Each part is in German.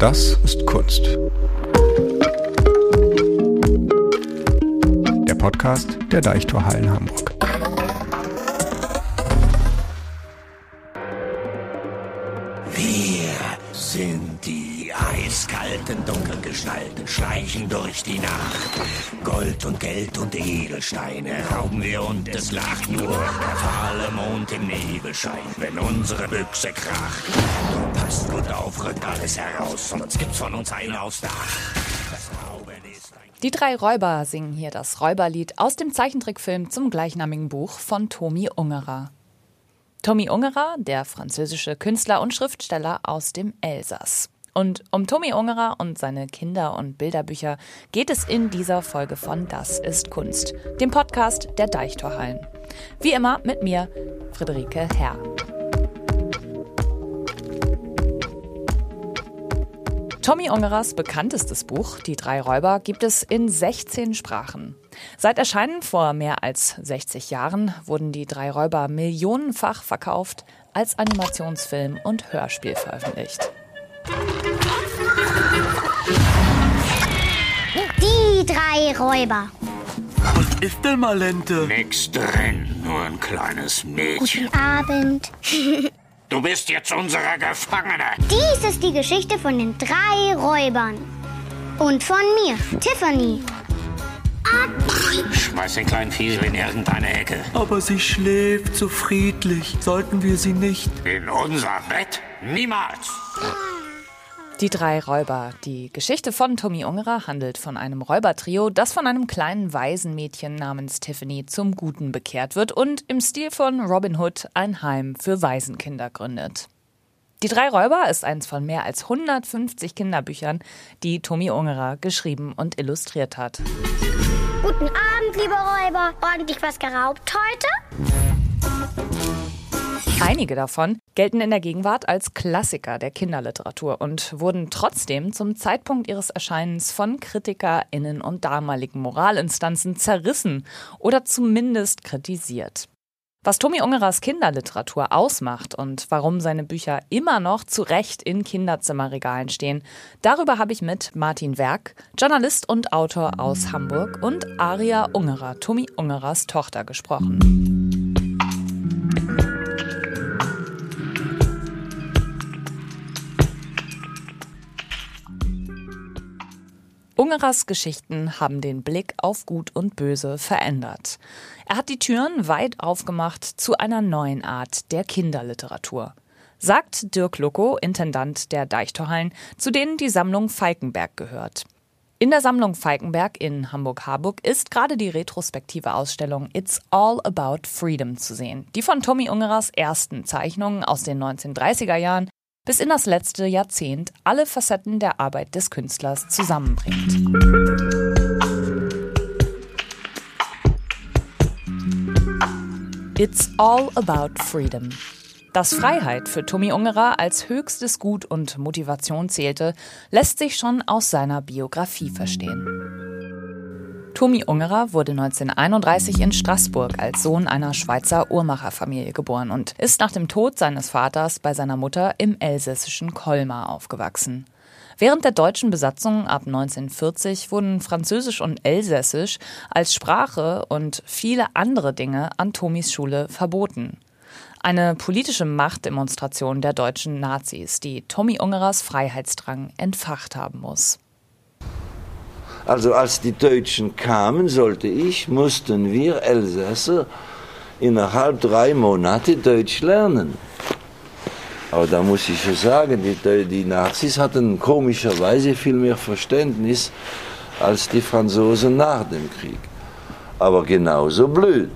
Das ist Kunst. Der Podcast der Deichtorhallen Hamburg. Eiskalten Dunkelgestalten, schleichen durch die Nacht. Gold und Geld und Edelsteine rauben wir und es lacht nur der fahle Mond im Nebelschein, wenn unsere Büchse kracht. Passt gut auf, rückt alles heraus, sonst gibt's von uns einen aufs Dach. Die drei Räuber singen hier das Räuberlied aus dem Zeichentrickfilm zum gleichnamigen Buch von Tomi Ungerer. Tomi Ungerer, der französische Künstler und Schriftsteller aus dem Elsass. Und um Tomi Ungerer und seine Kinder- und Bilderbücher geht es in dieser Folge von Das ist Kunst, dem Podcast der Deichtorhallen. Wie immer mit mir, Friederike Herr. Tommy Ungerers bekanntestes Buch, Die drei Räuber, gibt es in 16 Sprachen. Seit Erscheinen vor mehr als 60 Jahren wurden die drei Räuber millionenfach verkauft, als Animationsfilm und Hörspiel veröffentlicht. Die drei Räuber. Was ist denn Malente? Nix drin, nur ein kleines Mädchen. Guten Abend. Du bist jetzt unsere Gefangene. Dies ist die Geschichte von den drei Räubern. Und von mir, Tiffany. Schmeiß den kleinen Fiesel in irgendeine Ecke. Aber sie schläft so friedlich. Sollten wir sie nicht? In unser Bett? Niemals. Die drei Räuber. Die Geschichte von Tommy Ungerer handelt von einem Räubertrio, das von einem kleinen Waisenmädchen namens Tiffany zum Guten bekehrt wird und im Stil von Robin Hood ein Heim für Waisenkinder gründet. Die drei Räuber ist eins von mehr als 150 Kinderbüchern, die Tommy Ungerer geschrieben und illustriert hat. Guten Abend, liebe Räuber. Ordentlich was geraubt heute? Einige davon gelten in der Gegenwart als Klassiker der Kinderliteratur und wurden trotzdem zum Zeitpunkt ihres Erscheinens von KritikerInnen und damaligen Moralinstanzen zerrissen oder zumindest kritisiert. Was Tommy Ungerers Kinderliteratur ausmacht und warum seine Bücher immer noch zu Recht in Kinderzimmerregalen stehen, darüber habe ich mit Martin Werk, Journalist und Autor aus Hamburg, und Aria Ungerer, Tommy Ungerers Tochter, gesprochen. Ungerers Geschichten haben den Blick auf Gut und Böse verändert. Er hat die Türen weit aufgemacht zu einer neuen Art der Kinderliteratur. Sagt Dirk Lucko, Intendant der Deichtorhallen, zu denen die Sammlung Falkenberg gehört. In der Sammlung Falkenberg in Hamburg-Harburg ist gerade die retrospektive Ausstellung It's All About Freedom zu sehen, die von Tommy Ungerers ersten Zeichnungen aus den 1930er Jahren bis in das letzte Jahrzehnt alle Facetten der Arbeit des Künstlers zusammenbringt. It's all about freedom. Dass Freiheit für Tommy Ungerer als höchstes Gut und Motivation zählte, lässt sich schon aus seiner Biografie verstehen. Tommy Ungerer wurde 1931 in Straßburg als Sohn einer Schweizer Uhrmacherfamilie geboren und ist nach dem Tod seines Vaters bei seiner Mutter im elsässischen Colmar aufgewachsen. Während der deutschen Besatzung ab 1940 wurden Französisch und Elsässisch als Sprache und viele andere Dinge an Tomis Schule verboten. Eine politische Machtdemonstration der deutschen Nazis, die Tommy Ungerers Freiheitsdrang entfacht haben muss. Also als die Deutschen kamen, sollte ich, mussten wir Elsässer innerhalb drei Monate Deutsch lernen. Aber da muss ich schon sagen, die, die Nazis hatten komischerweise viel mehr Verständnis als die Franzosen nach dem Krieg. Aber genauso blöd.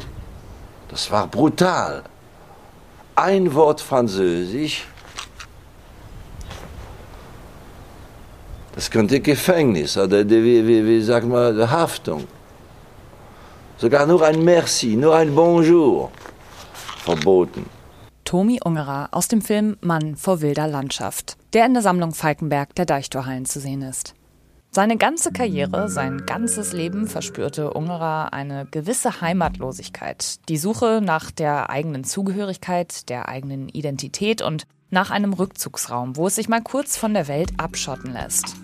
Das war brutal. Ein Wort Französisch, das könnte Gefängnis oder die, wie, wie, wie sagt man, Haftung. Sogar nur ein Merci, nur ein Bonjour verboten. Tomi Ungerer aus dem Film Mann vor wilder Landschaft, der in der Sammlung Falkenberg der Deichtorhallen zu sehen ist. Seine ganze Karriere, sein ganzes Leben verspürte Ungerer eine gewisse Heimatlosigkeit, die Suche nach der eigenen Zugehörigkeit, der eigenen Identität und nach einem Rückzugsraum, wo es sich mal kurz von der Welt abschotten lässt.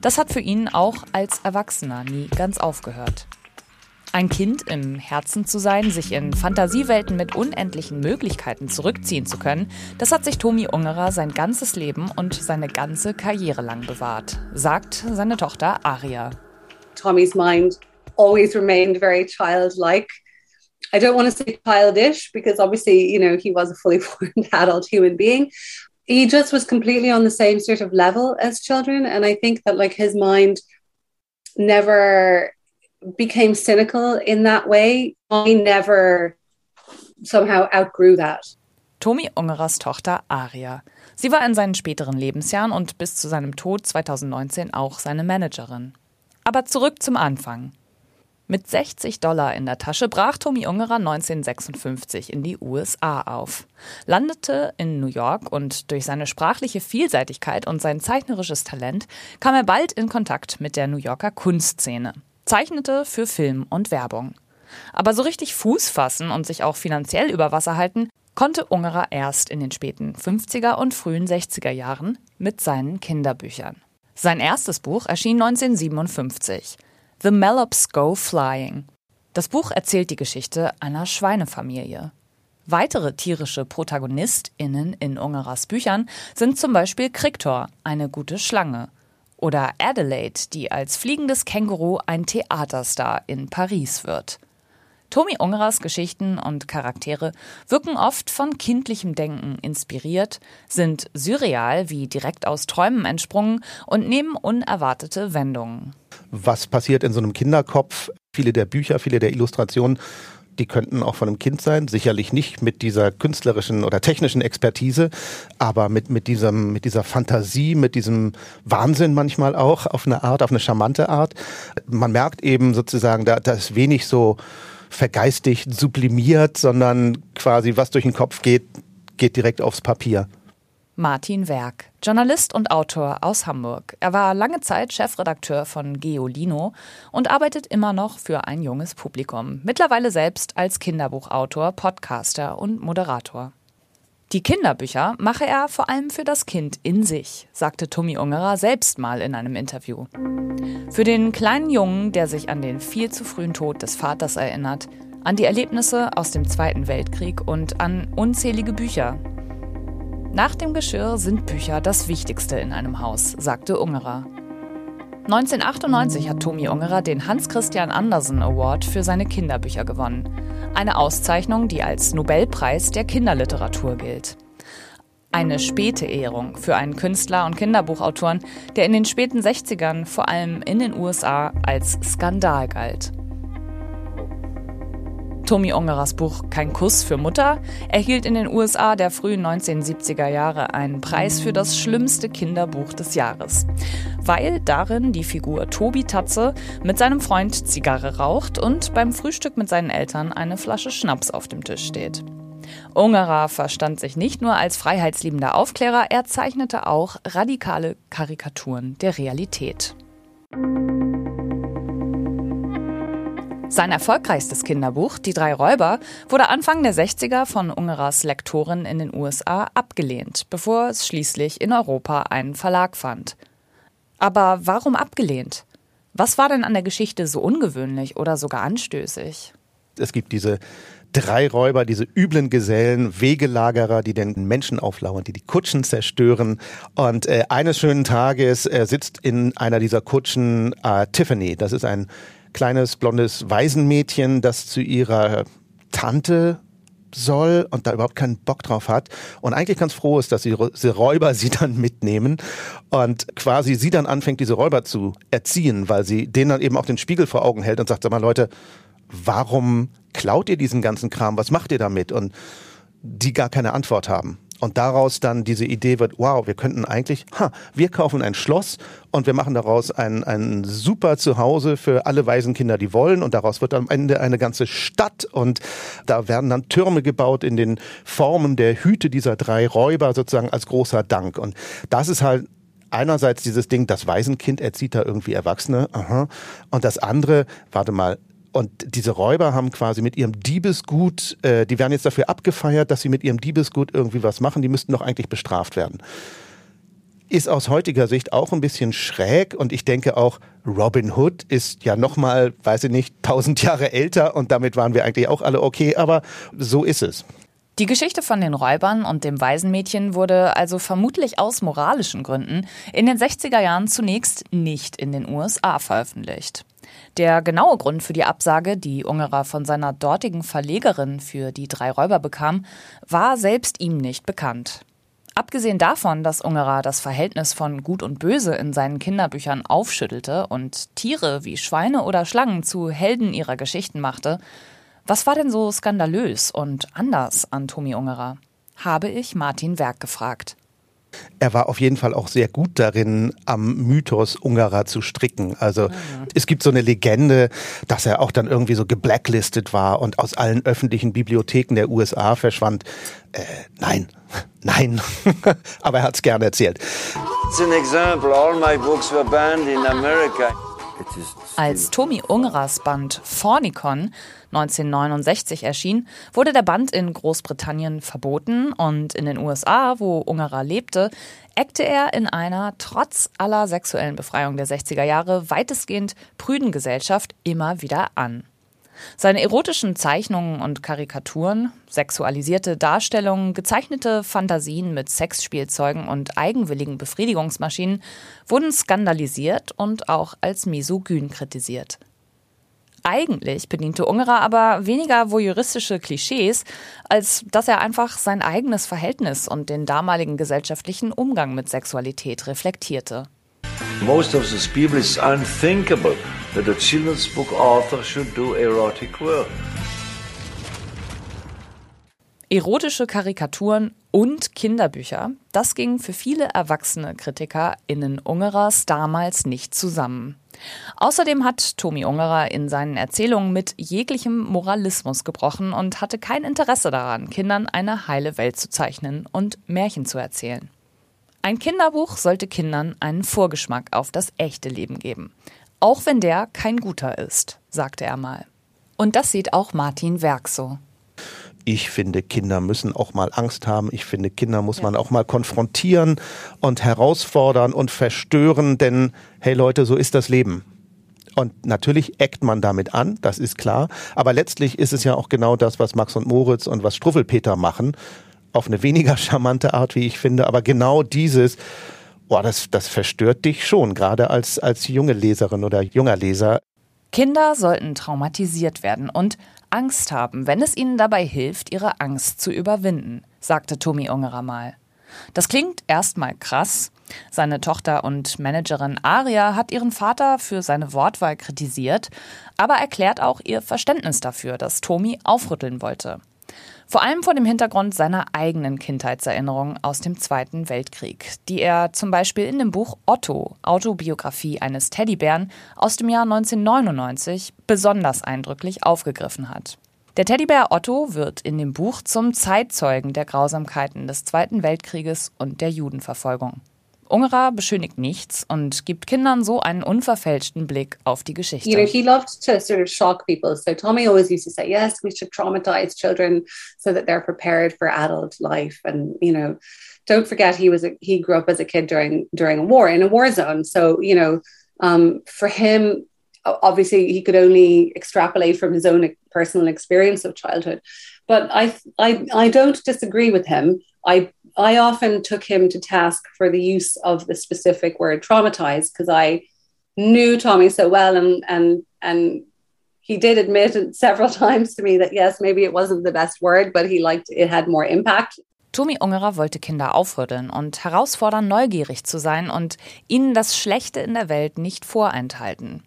Das hat für ihn auch als Erwachsener nie ganz aufgehört. Ein Kind im Herzen zu sein, sich in Fantasiewelten mit unendlichen Möglichkeiten zurückziehen zu können, das hat sich Tomi Ungerer sein ganzes Leben und seine ganze Karriere lang bewahrt, sagt seine Tochter Aria. Tommy's mind always remained very childlike. I don't want to say childish because obviously, you know, he was a fully formed adult human being. He just was completely on the same sort of level as children. And I think that like his mind never became cynical in that way. I never somehow outgrew that. Tomi Ungerers Tochter Aria. Sie war in seinen späteren Lebensjahren und bis zu seinem Tod 2019 auch seine Managerin. Aber zurück zum Anfang. Mit 60 Dollar in der Tasche brach Tommy Ungerer 1956 in die USA auf, landete in New York und durch seine sprachliche Vielseitigkeit und sein zeichnerisches Talent kam er bald in Kontakt mit der New Yorker Kunstszene zeichnete für Film und Werbung. Aber so richtig Fuß fassen und sich auch finanziell über Wasser halten, konnte Ungerer erst in den späten 50er und frühen 60er Jahren mit seinen Kinderbüchern. Sein erstes Buch erschien 1957, The Mallops Go Flying. Das Buch erzählt die Geschichte einer Schweinefamilie. Weitere tierische ProtagonistInnen in Ungerers Büchern sind zum Beispiel Kriktor, eine gute Schlange, oder Adelaide, die als fliegendes Känguru ein Theaterstar in Paris wird. Tommy Ungerers Geschichten und Charaktere wirken oft von kindlichem Denken inspiriert, sind surreal wie direkt aus Träumen entsprungen und nehmen unerwartete Wendungen. Was passiert in so einem Kinderkopf? Viele der Bücher, viele der Illustrationen die könnten auch von einem Kind sein, sicherlich nicht mit dieser künstlerischen oder technischen Expertise, aber mit, mit, diesem, mit dieser Fantasie, mit diesem Wahnsinn manchmal auch auf eine Art, auf eine charmante Art. Man merkt eben sozusagen, da, da ist wenig so vergeistigt, sublimiert, sondern quasi was durch den Kopf geht, geht direkt aufs Papier. Martin Werk, Journalist und Autor aus Hamburg. Er war lange Zeit Chefredakteur von Geolino und arbeitet immer noch für ein junges Publikum. Mittlerweile selbst als Kinderbuchautor, Podcaster und Moderator. Die Kinderbücher mache er vor allem für das Kind in sich, sagte Tommy Ungerer selbst mal in einem Interview. Für den kleinen Jungen, der sich an den viel zu frühen Tod des Vaters erinnert, an die Erlebnisse aus dem Zweiten Weltkrieg und an unzählige Bücher, nach dem Geschirr sind Bücher das Wichtigste in einem Haus, sagte Ungerer. 1998 hat Tomi Ungerer den Hans Christian Andersen Award für seine Kinderbücher gewonnen. Eine Auszeichnung, die als Nobelpreis der Kinderliteratur gilt. Eine späte Ehrung für einen Künstler und Kinderbuchautoren, der in den späten 60ern vor allem in den USA als Skandal galt. Tommy Ungerers Buch Kein Kuss für Mutter erhielt in den USA der frühen 1970er Jahre einen Preis für das schlimmste Kinderbuch des Jahres, weil darin die Figur Tobi Tatze mit seinem Freund Zigarre raucht und beim Frühstück mit seinen Eltern eine Flasche Schnaps auf dem Tisch steht. Ungerer verstand sich nicht nur als freiheitsliebender Aufklärer, er zeichnete auch radikale Karikaturen der Realität. Sein erfolgreichstes Kinderbuch, Die drei Räuber, wurde Anfang der 60er von Ungerers Lektorin in den USA abgelehnt, bevor es schließlich in Europa einen Verlag fand. Aber warum abgelehnt? Was war denn an der Geschichte so ungewöhnlich oder sogar anstößig? Es gibt diese drei Räuber, diese üblen Gesellen, Wegelagerer, die den Menschen auflauern, die die Kutschen zerstören. Und äh, eines schönen Tages äh, sitzt in einer dieser Kutschen äh, Tiffany. Das ist ein kleines blondes Waisenmädchen, das zu ihrer Tante soll und da überhaupt keinen Bock drauf hat und eigentlich ganz froh ist, dass diese Räuber sie dann mitnehmen und quasi sie dann anfängt, diese Räuber zu erziehen, weil sie denen dann eben auch den Spiegel vor Augen hält und sagt, sag mal Leute, warum klaut ihr diesen ganzen Kram? Was macht ihr damit? Und die gar keine Antwort haben und daraus dann diese Idee wird, wow, wir könnten eigentlich, ha, wir kaufen ein Schloss und wir machen daraus ein, ein super Zuhause für alle Waisenkinder, die wollen. Und daraus wird am Ende eine ganze Stadt. Und da werden dann Türme gebaut in den Formen der Hüte dieser drei Räuber sozusagen als großer Dank. Und das ist halt einerseits dieses Ding, das Waisenkind erzieht da irgendwie Erwachsene, aha. und das andere, warte mal, Und diese Räuber haben quasi mit ihrem Diebesgut, äh, die werden jetzt dafür abgefeiert, dass sie mit ihrem Diebesgut irgendwie was machen. Die müssten doch eigentlich bestraft werden. Ist aus heutiger Sicht auch ein bisschen schräg und ich denke auch, Robin Hood ist ja nochmal, weiß ich nicht, tausend Jahre älter und damit waren wir eigentlich auch alle okay, aber so ist es. Die Geschichte von den Räubern und dem Waisenmädchen wurde also vermutlich aus moralischen Gründen in den 60er Jahren zunächst nicht in den USA veröffentlicht. Der genaue Grund für die Absage, die Ungerer von seiner dortigen Verlegerin für die drei Räuber bekam, war selbst ihm nicht bekannt. Abgesehen davon, dass Ungerer das Verhältnis von Gut und Böse in seinen Kinderbüchern aufschüttelte und Tiere wie Schweine oder Schlangen zu Helden ihrer Geschichten machte, was war denn so skandalös und anders an Tommy Ungerer? Habe ich Martin Werk gefragt. Er war auf jeden Fall auch sehr gut darin, am Mythos Ungarer zu stricken. Also mhm. es gibt so eine Legende, dass er auch dann irgendwie so geblacklistet war und aus allen öffentlichen Bibliotheken der USA verschwand. Äh, nein, nein, aber er hat es gerne erzählt. It's an example. All my books were banned in America. Als Tommy Ungerers Band Fornicon 1969 erschien, wurde der Band in Großbritannien verboten und in den USA, wo Ungerer lebte, eckte er in einer trotz aller sexuellen Befreiung der 60er Jahre weitestgehend prüden Gesellschaft immer wieder an. Seine erotischen Zeichnungen und Karikaturen, sexualisierte Darstellungen, gezeichnete Fantasien mit Sexspielzeugen und eigenwilligen Befriedigungsmaschinen wurden skandalisiert und auch als misogyn kritisiert. Eigentlich bediente Ungerer aber weniger voyeuristische Klischees, als dass er einfach sein eigenes Verhältnis und den damaligen gesellschaftlichen Umgang mit Sexualität reflektierte. Most of the people is unthinkable that a children's book author should do erotic work. Erotische Karikaturen und Kinderbücher, das ging für viele erwachsene KritikerInnen Ungerers damals nicht zusammen. Außerdem hat Tomi Ungerer in seinen Erzählungen mit jeglichem Moralismus gebrochen und hatte kein Interesse daran, Kindern eine heile Welt zu zeichnen und Märchen zu erzählen. Ein Kinderbuch sollte Kindern einen Vorgeschmack auf das echte Leben geben. Auch wenn der kein guter ist, sagte er mal. Und das sieht auch Martin Werk so. Ich finde, Kinder müssen auch mal Angst haben. Ich finde, Kinder muss man auch mal konfrontieren und herausfordern und verstören, denn hey Leute, so ist das Leben. Und natürlich eckt man damit an, das ist klar. Aber letztlich ist es ja auch genau das, was Max und Moritz und was Struffelpeter machen auf eine weniger charmante Art, wie ich finde, aber genau dieses, boah, das, das verstört dich schon, gerade als, als junge Leserin oder junger Leser. Kinder sollten traumatisiert werden und Angst haben, wenn es ihnen dabei hilft, ihre Angst zu überwinden, sagte Tommy Ungerer mal. Das klingt erstmal krass. Seine Tochter und Managerin Aria hat ihren Vater für seine Wortwahl kritisiert, aber erklärt auch ihr Verständnis dafür, dass Tommy aufrütteln wollte. Vor allem vor dem Hintergrund seiner eigenen Kindheitserinnerungen aus dem Zweiten Weltkrieg, die er zum Beispiel in dem Buch Otto, Autobiografie eines Teddybären aus dem Jahr 1999 besonders eindrücklich aufgegriffen hat. Der Teddybär Otto wird in dem Buch zum Zeitzeugen der Grausamkeiten des Zweiten Weltkrieges und der Judenverfolgung. Ungerer beschönigt nichts und gibt Kindern so einen unverfälschten Blick auf die Geschichte. You know, he loved to sort of shock people. So Tommy always used to say, yes, we should traumatize children so that they're prepared for adult life. And, you know, don't forget he was a, he grew up as a kid during during a war in a war zone. So, you know, um, for him, obviously he could only extrapolate from his own personal experience of childhood. But I I I don't disagree with him. I I often took him to task for the use of the specific word traumatized because I knew Tommy so well and and and he did admit several times to me that yes, maybe it wasn't the best word, but he liked it had more impact. Tommy Ungerer wollte Kinder aufrütteln und herausfordern, neugierig zu sein und ihnen das Schlechte in der Welt nicht vorenthalten.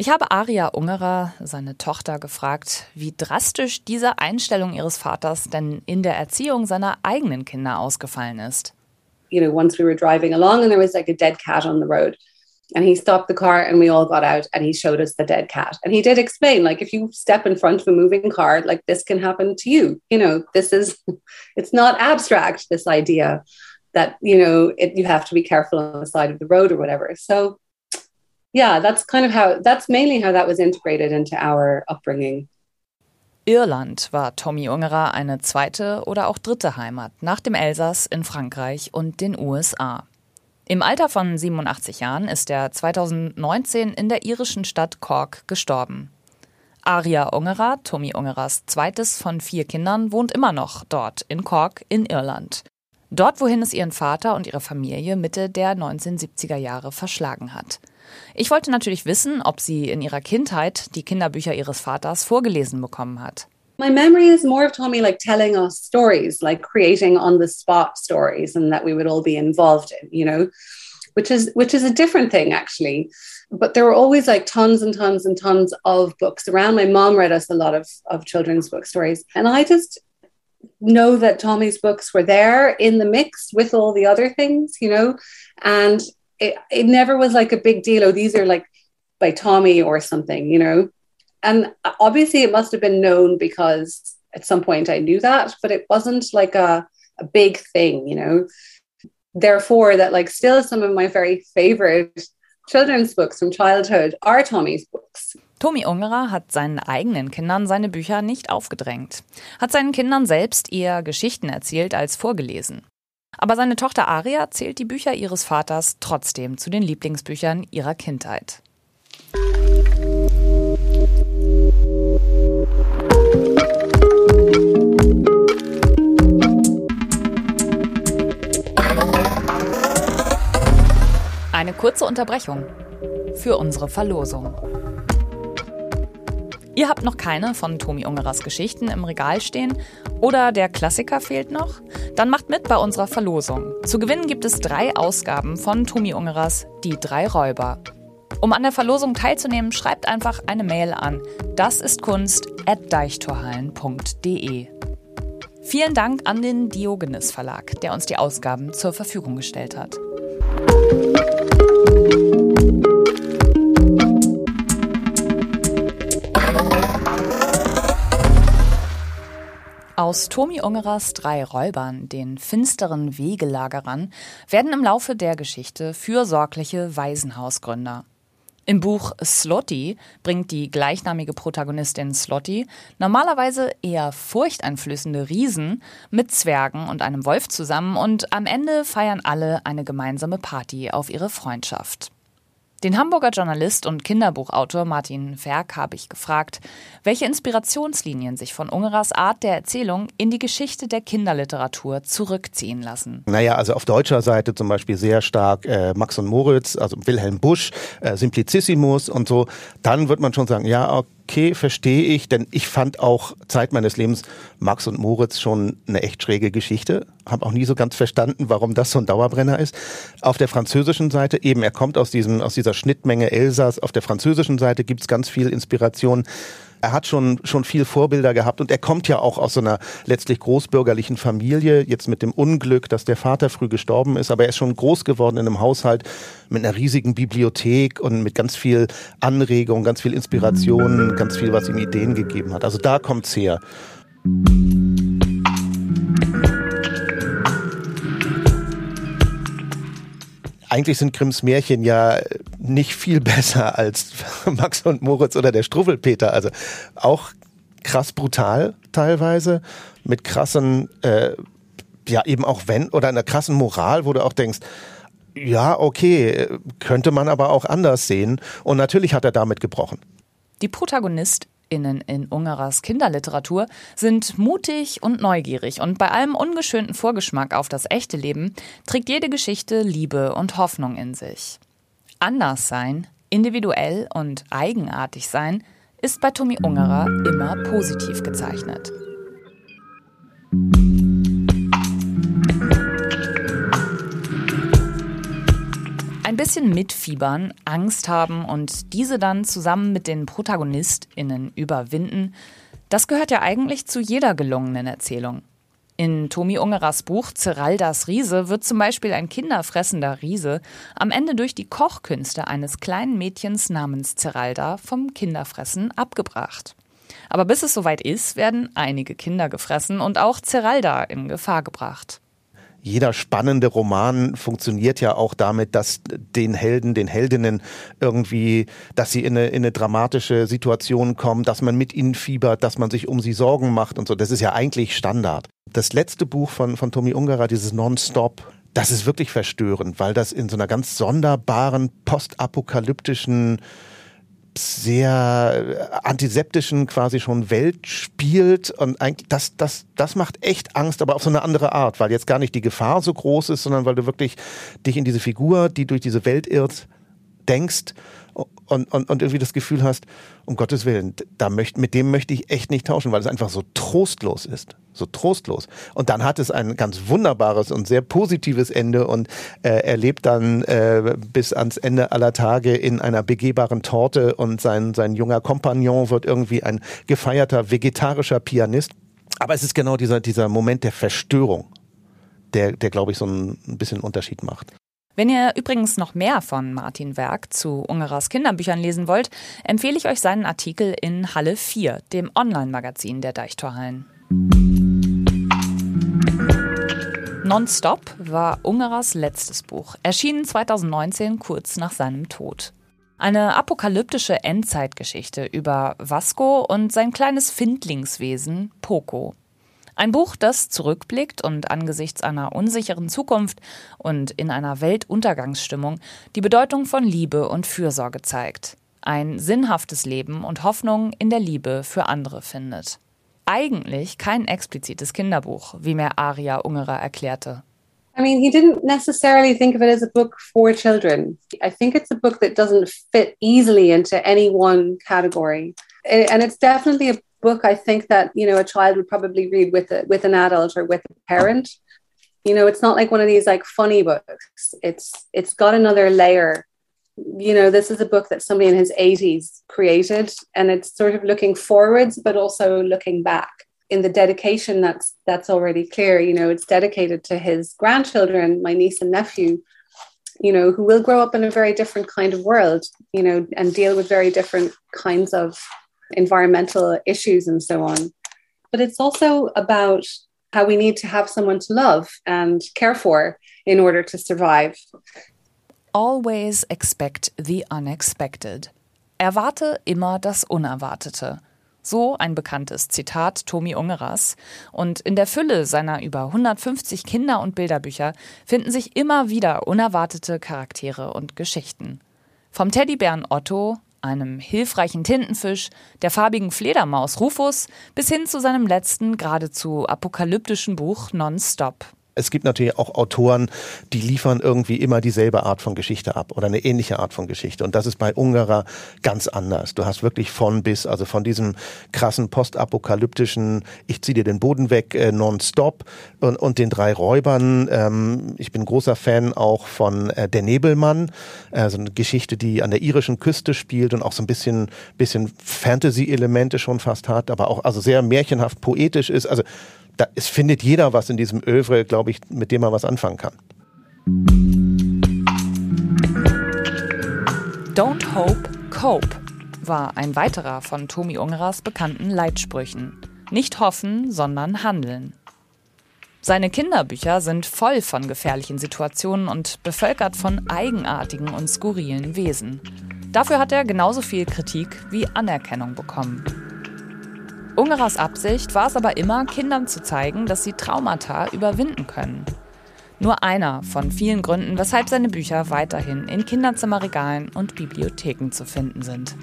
Ich habe Aria Ungerer, seine Tochter, gefragt, wie drastisch diese Einstellung ihres Vaters denn in der Erziehung seiner eigenen Kinder ausgefallen ist. You know, once we were driving along and there was like a dead cat on the road. And he stopped the car and we all got out and he showed us the dead cat. And he did explain, like, if you step in front of a moving car, like this can happen to you. You know, this is, it's not abstract, this idea that, you know, it, you have to be careful on the side of the road or whatever. So yeah, that's kind of how, that's mainly how that was integrated into our upbringing. Irland war Tommy Ungerer eine zweite oder auch dritte Heimat nach dem Elsass in Frankreich und den USA. Im Alter von 87 Jahren ist er 2019 in der irischen Stadt Cork gestorben. Aria Ungerer, Tommy Ungerers zweites von vier Kindern, wohnt immer noch dort in Cork in Irland. Dort, wohin es ihren Vater und ihre Familie Mitte der 1970er Jahre verschlagen hat. Ich wollte natürlich wissen, ob sie in ihrer Kindheit die Kinderbücher ihres Vaters vorgelesen bekommen hat. My memory is more of Tommy like telling us stories, like creating on the spot stories and that we would all be involved in, you know, which is which is a different thing actually. But there were always like tons and tons and tons of books around. My mom read us a lot of, of children's book stories. And I just know that Tommy's books were there in the mix with all the other things, you know, and it, it never was like a big deal. Oh, these are like by Tommy or something, you know. And uh, obviously, it must have been known because at some point I knew that, but it wasn't like a, a big thing, you know. Therefore, that like still some of my very favorite children's books from childhood are Tommy's books. Tommy Ungerer hat seinen eigenen Kindern seine Bücher nicht aufgedrängt, hat seinen Kindern selbst eher Geschichten erzählt als vorgelesen. Aber seine Tochter Aria zählt die Bücher ihres Vaters trotzdem zu den Lieblingsbüchern ihrer Kindheit. Eine kurze Unterbrechung für unsere Verlosung. Ihr habt noch keine von Tomi Ungerers Geschichten im Regal stehen oder der Klassiker fehlt noch? Dann macht mit bei unserer Verlosung. Zu gewinnen gibt es drei Ausgaben von Tomi Ungerers Die drei Räuber. Um an der Verlosung teilzunehmen, schreibt einfach eine Mail an das ist Kunst at deichtorhallen.de. Vielen Dank an den Diogenes Verlag, der uns die Ausgaben zur Verfügung gestellt hat. Aus Tomi Ungerers drei Räubern, den finsteren Wegelagerern, werden im Laufe der Geschichte fürsorgliche Waisenhausgründer. Im Buch Slotty bringt die gleichnamige Protagonistin Slotty normalerweise eher furchteinflößende Riesen mit Zwergen und einem Wolf zusammen und am Ende feiern alle eine gemeinsame Party auf ihre Freundschaft. Den Hamburger Journalist und Kinderbuchautor Martin Ferk habe ich gefragt, welche Inspirationslinien sich von Ungerers Art der Erzählung in die Geschichte der Kinderliteratur zurückziehen lassen. Naja, also auf deutscher Seite zum Beispiel sehr stark äh, Max und Moritz, also Wilhelm Busch, äh, Simplicissimus und so. Dann wird man schon sagen, ja, okay verstehe ich, denn ich fand auch Zeit meines Lebens Max und Moritz schon eine echt schräge Geschichte. Habe auch nie so ganz verstanden, warum das so ein Dauerbrenner ist. Auf der französischen Seite eben, er kommt aus diesem aus dieser Schnittmenge Elsass. Auf der französischen Seite gibt's ganz viel Inspiration er hat schon, schon viel Vorbilder gehabt und er kommt ja auch aus so einer letztlich großbürgerlichen Familie, jetzt mit dem Unglück, dass der Vater früh gestorben ist, aber er ist schon groß geworden in einem Haushalt mit einer riesigen Bibliothek und mit ganz viel Anregung, ganz viel Inspiration, ganz viel, was ihm Ideen gegeben hat. Also da kommt's her. eigentlich sind Grimms Märchen ja nicht viel besser als Max und Moritz oder der Struffelpeter. Also auch krass brutal teilweise, mit krassen, äh, ja eben auch wenn, oder einer krassen Moral, wo du auch denkst, ja, okay, könnte man aber auch anders sehen. Und natürlich hat er damit gebrochen. Die Protagonist Innen in Ungerers Kinderliteratur sind mutig und neugierig und bei allem ungeschönten Vorgeschmack auf das echte Leben trägt jede Geschichte Liebe und Hoffnung in sich. Anders sein, individuell und eigenartig sein, ist bei Tommy Ungerer immer positiv gezeichnet. ein bisschen mitfiebern, Angst haben und diese dann zusammen mit den ProtagonistInnen überwinden, das gehört ja eigentlich zu jeder gelungenen Erzählung. In Tomi Ungerers Buch Zeraldas Riese wird zum Beispiel ein kinderfressender Riese am Ende durch die Kochkünste eines kleinen Mädchens namens Zeralda vom Kinderfressen abgebracht. Aber bis es soweit ist, werden einige Kinder gefressen und auch Zeralda in Gefahr gebracht. jeder spannende Roman funktioniert ja auch damit, dass den Helden, den Heldinnen irgendwie, dass sie in eine, in eine dramatische Situation kommen, dass man mit ihnen fiebert, dass man sich um sie Sorgen macht und so. Das ist ja eigentlich Standard. Das letzte Buch von, von Tommy Ungerer, dieses Non-Stop, das ist wirklich verstörend, weil das in so einer ganz sonderbaren, postapokalyptischen sehr äh, antiseptischen quasi schon Welt spielt. Und eigentlich das das das macht echt Angst, aber auf so eine andere Art, weil jetzt gar nicht die Gefahr so groß ist, sondern weil du wirklich dich in diese Figur, die durch diese Welt irrt, denkst und, und, und irgendwie das Gefühl hast, um Gottes Willen, da möcht, mit dem möchte ich echt nicht tauschen, weil es einfach so trostlos ist. So trostlos. Und dann hat es ein ganz wunderbares und sehr positives Ende und äh, er lebt dann äh, bis ans Ende aller Tage in einer begehbaren Torte und sein, sein junger Kompagnon wird irgendwie ein gefeierter vegetarischer Pianist. Aber es ist genau dieser, dieser Moment der Verstörung, der, der glaube ich, so ein bisschen Unterschied macht. Wenn ihr übrigens noch mehr von Martin Werk zu Ungerers Kinderbüchern lesen wollt, empfehle ich euch seinen Artikel in Halle 4, dem Online-Magazin der Deichtorhallen. Nonstop war Ungerers letztes Buch, erschienen 2019 kurz nach seinem Tod. Eine apokalyptische Endzeitgeschichte über Vasco und sein kleines Findlingswesen Poco. Ein Buch, das zurückblickt und angesichts einer unsicheren Zukunft und in einer Weltuntergangsstimmung die Bedeutung von Liebe und Fürsorge zeigt. Ein sinnhaftes Leben und Hoffnung in der Liebe für andere findet. Eigentlich kein explizites Kinderbuch, wie mir Aria Ungerer erklärte. I mean, he didn't necessarily think of it as a book for children. I think it's a book that doesn't fit easily into any one category. And it's definitely a book I think that you know a child would probably read with a, with an adult or with a parent. You know, it's not like one of these like funny books. It's it's got another layer. You know, this is a book that somebody in his 80s created, and it's sort of looking forwards, but also looking back. In the dedication, that's that's already clear. You know, it's dedicated to his grandchildren, my niece and nephew, you know, who will grow up in a very different kind of world, you know, and deal with very different kinds of environmental issues and so on. But it's also about how we need to have someone to love and care for in order to survive. Always expect the unexpected. Erwarte immer das Unerwartete. So ein bekanntes Zitat Tomi Ungeras. Und in der Fülle seiner über 150 Kinder- und Bilderbücher finden sich immer wieder unerwartete Charaktere und Geschichten. Vom Teddybären Otto einem hilfreichen Tintenfisch, der farbigen Fledermaus Rufus bis hin zu seinem letzten geradezu apokalyptischen Buch Nonstop. Es gibt natürlich auch Autoren, die liefern irgendwie immer dieselbe Art von Geschichte ab oder eine ähnliche Art von Geschichte. Und das ist bei Ungarer ganz anders. Du hast wirklich von bis, also von diesem krassen postapokalyptischen, ich zieh dir den Boden weg, äh, nonstop und, und den drei Räubern. Ähm, ich bin großer Fan auch von äh, Der Nebelmann, äh, so eine Geschichte, die an der irischen Küste spielt und auch so ein bisschen, bisschen Fantasy-Elemente schon fast hat, aber auch also sehr märchenhaft poetisch ist. Also da, es findet jeder was in diesem Övre, glaube ich, mit dem man was anfangen kann. Don't hope, cope war ein weiterer von Tomi Ungeras bekannten Leitsprüchen. Nicht hoffen, sondern handeln. Seine Kinderbücher sind voll von gefährlichen Situationen und bevölkert von eigenartigen und skurrilen Wesen. Dafür hat er genauso viel Kritik wie Anerkennung bekommen. Ungerers Absicht war es aber immer, Kindern zu zeigen, dass sie Traumata überwinden können. Nur einer von vielen Gründen, weshalb seine Bücher weiterhin in Kinderzimmerregalen und Bibliotheken zu finden sind.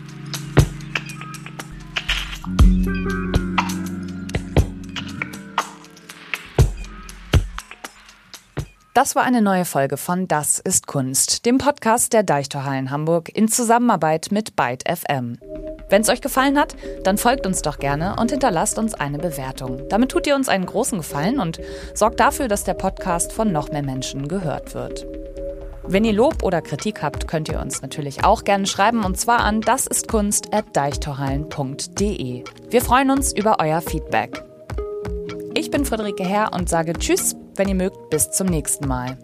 Das war eine neue Folge von Das ist Kunst, dem Podcast der Deichtorhallen Hamburg in Zusammenarbeit mit Byte FM. Wenn es euch gefallen hat, dann folgt uns doch gerne und hinterlasst uns eine Bewertung. Damit tut ihr uns einen großen Gefallen und sorgt dafür, dass der Podcast von noch mehr Menschen gehört wird. Wenn ihr Lob oder Kritik habt, könnt ihr uns natürlich auch gerne schreiben und zwar an dasistkunst@deichtorhallen.de. Wir freuen uns über euer Feedback. Ich bin Friederike Herr und sage Tschüss wenn ihr mögt, bis zum nächsten Mal.